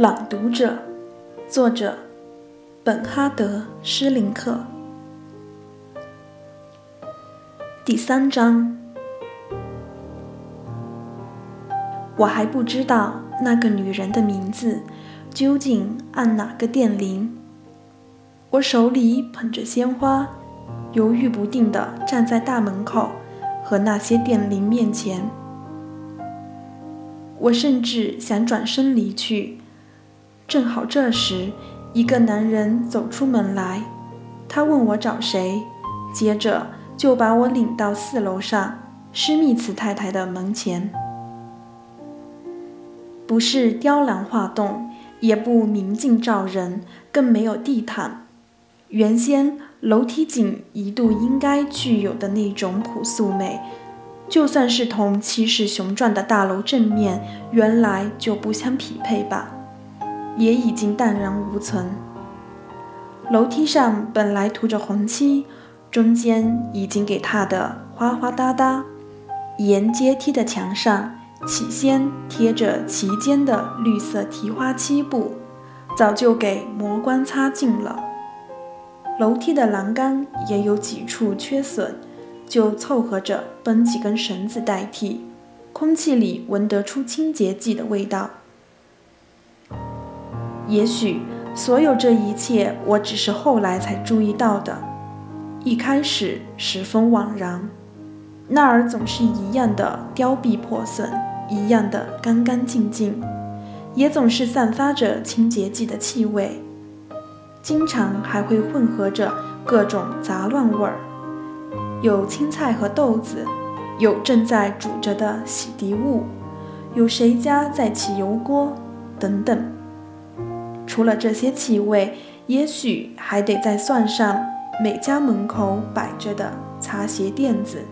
朗读者，作者本哈德·施林克。第三章，我还不知道那个女人的名字，究竟按哪个电铃。我手里捧着鲜花，犹豫不定地站在大门口和那些电铃面前。我甚至想转身离去。正好这时，一个男人走出门来，他问我找谁，接着就把我领到四楼上施密茨太太的门前。不是雕栏画栋，也不明镜照人，更没有地毯。原先楼梯井一度应该具有的那种朴素美，就算是同气势雄壮的大楼正面，原来就不相匹配吧。也已经淡然无存。楼梯上本来涂着红漆，中间已经给踏得花花哒哒。沿阶梯的墙上，起先贴着齐肩的绿色提花漆布，早就给磨光擦净了。楼梯的栏杆也有几处缺损，就凑合着绷几根绳子代替。空气里闻得出清洁剂的味道。也许所有这一切，我只是后来才注意到的。一开始十分惘然，那儿总是一样的凋敝破损，一样的干干净净，也总是散发着清洁剂的气味，经常还会混合着各种杂乱味儿，有青菜和豆子，有正在煮着的洗涤物，有谁家在起油锅，等等。除了这些气味，也许还得再算上每家门口摆着的擦鞋垫子，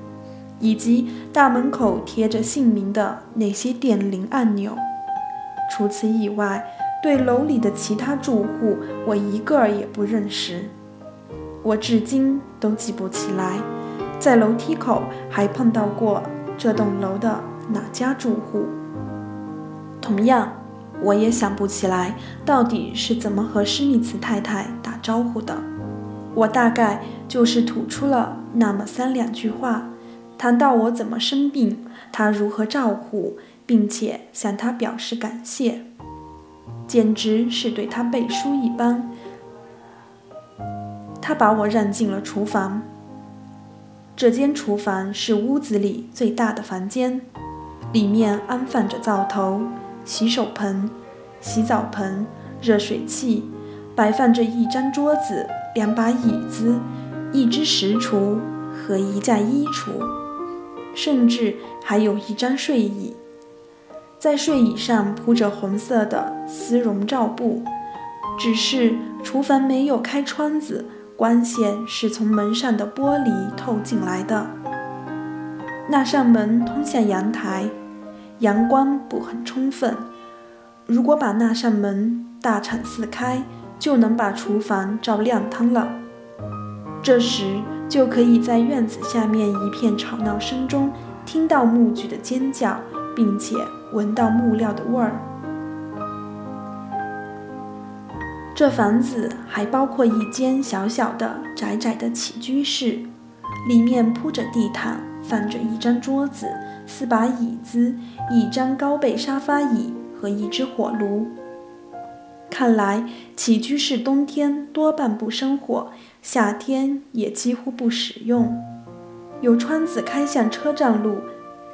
以及大门口贴着姓名的那些电铃按钮。除此以外，对楼里的其他住户，我一个儿也不认识。我至今都记不起来，在楼梯口还碰到过这栋楼的哪家住户。同样。我也想不起来到底是怎么和施密茨太太打招呼的。我大概就是吐出了那么三两句话，谈到我怎么生病，他如何照顾，并且向他表示感谢，简直是对他背书一般。他把我让进了厨房。这间厨房是屋子里最大的房间，里面安放着灶头。洗手盆、洗澡盆、热水器，摆放着一张桌子、两把椅子、一只食橱和一架衣橱，甚至还有一张睡椅。在睡椅上铺着红色的丝绒罩布，只是厨房没有开窗子，光线是从门上的玻璃透进来的。那扇门通向阳台。阳光不很充分，如果把那扇门大敞四开，就能把厨房照亮堂了。这时就可以在院子下面一片吵闹声中听到木具的尖叫，并且闻到木料的味儿。这房子还包括一间小小的、窄窄的起居室，里面铺着地毯，放着一张桌子。四把椅子，一张高背沙发椅和一只火炉。看来起居室冬天多半不生火，夏天也几乎不使用。有窗子开向车站路，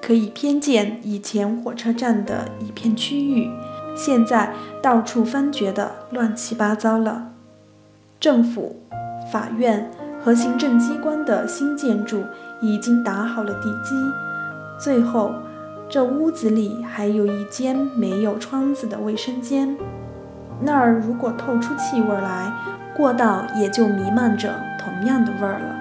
可以瞥见以前火车站的一片区域，现在到处翻掘的乱七八糟了。政府、法院和行政机关的新建筑已经打好了地基。最后，这屋子里还有一间没有窗子的卫生间，那儿如果透出气味来，过道也就弥漫着同样的味儿了。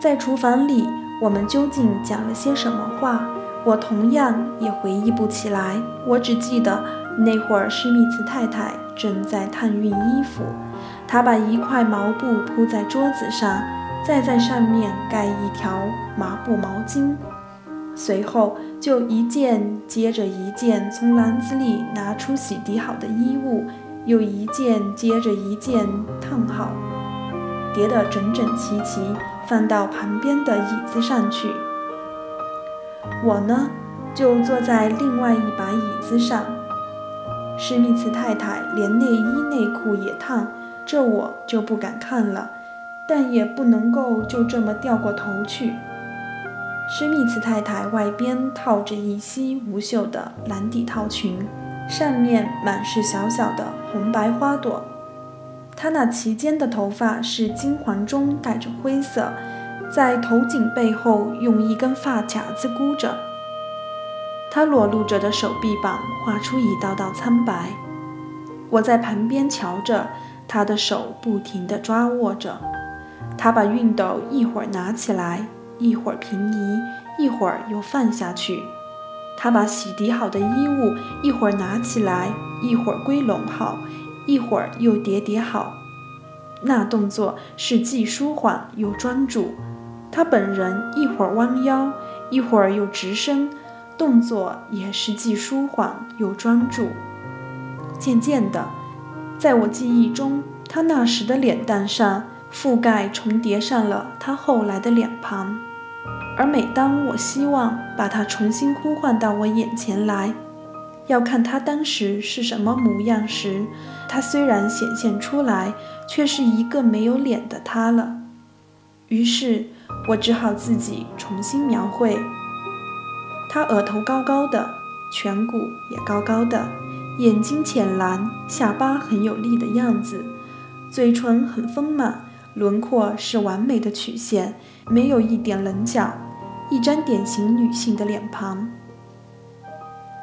在厨房里，我们究竟讲了些什么话，我同样也回忆不起来。我只记得那会儿施密茨太太正在烫熨衣服，她把一块毛布铺在桌子上。再在上面盖一条麻布毛巾，随后就一件接着一件从篮子里拿出洗涤好的衣物，又一件接着一件烫好，叠得整整齐齐，放到旁边的椅子上去。我呢，就坐在另外一把椅子上。史密斯太太连内衣内裤也烫，这我就不敢看了，但也不能够就这么掉过头去。施密茨太太外边套着一袭无袖的蓝底套裙，上面满是小小的红白花朵。她那齐肩的头发是金黄中带着灰色，在头颈背后用一根发卡子箍着。她裸露着的手臂膀画出一道道苍白。我在旁边瞧着，她的手不停地抓握着。他把熨斗一会儿拿起来。一会儿平移，一会儿又放下去。他把洗涤好的衣物一会儿拿起来，一会儿归拢好，一会儿又叠叠好。那动作是既舒缓又专注。他本人一会儿弯腰，一会儿又直身，动作也是既舒缓又专注。渐渐的，在我记忆中，他那时的脸蛋上覆盖重叠上了他后来的脸庞。而每当我希望把他重新呼唤到我眼前来，要看他当时是什么模样时，他虽然显现出来，却是一个没有脸的他了。于是我只好自己重新描绘。他额头高高的，颧骨也高高的，眼睛浅蓝，下巴很有力的样子，嘴唇很丰满，轮廓是完美的曲线，没有一点棱角。一张典型女性的脸庞，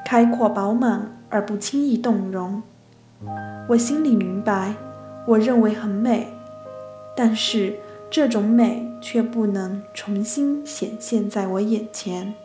开阔饱满而不轻易动容。我心里明白，我认为很美，但是这种美却不能重新显现在我眼前。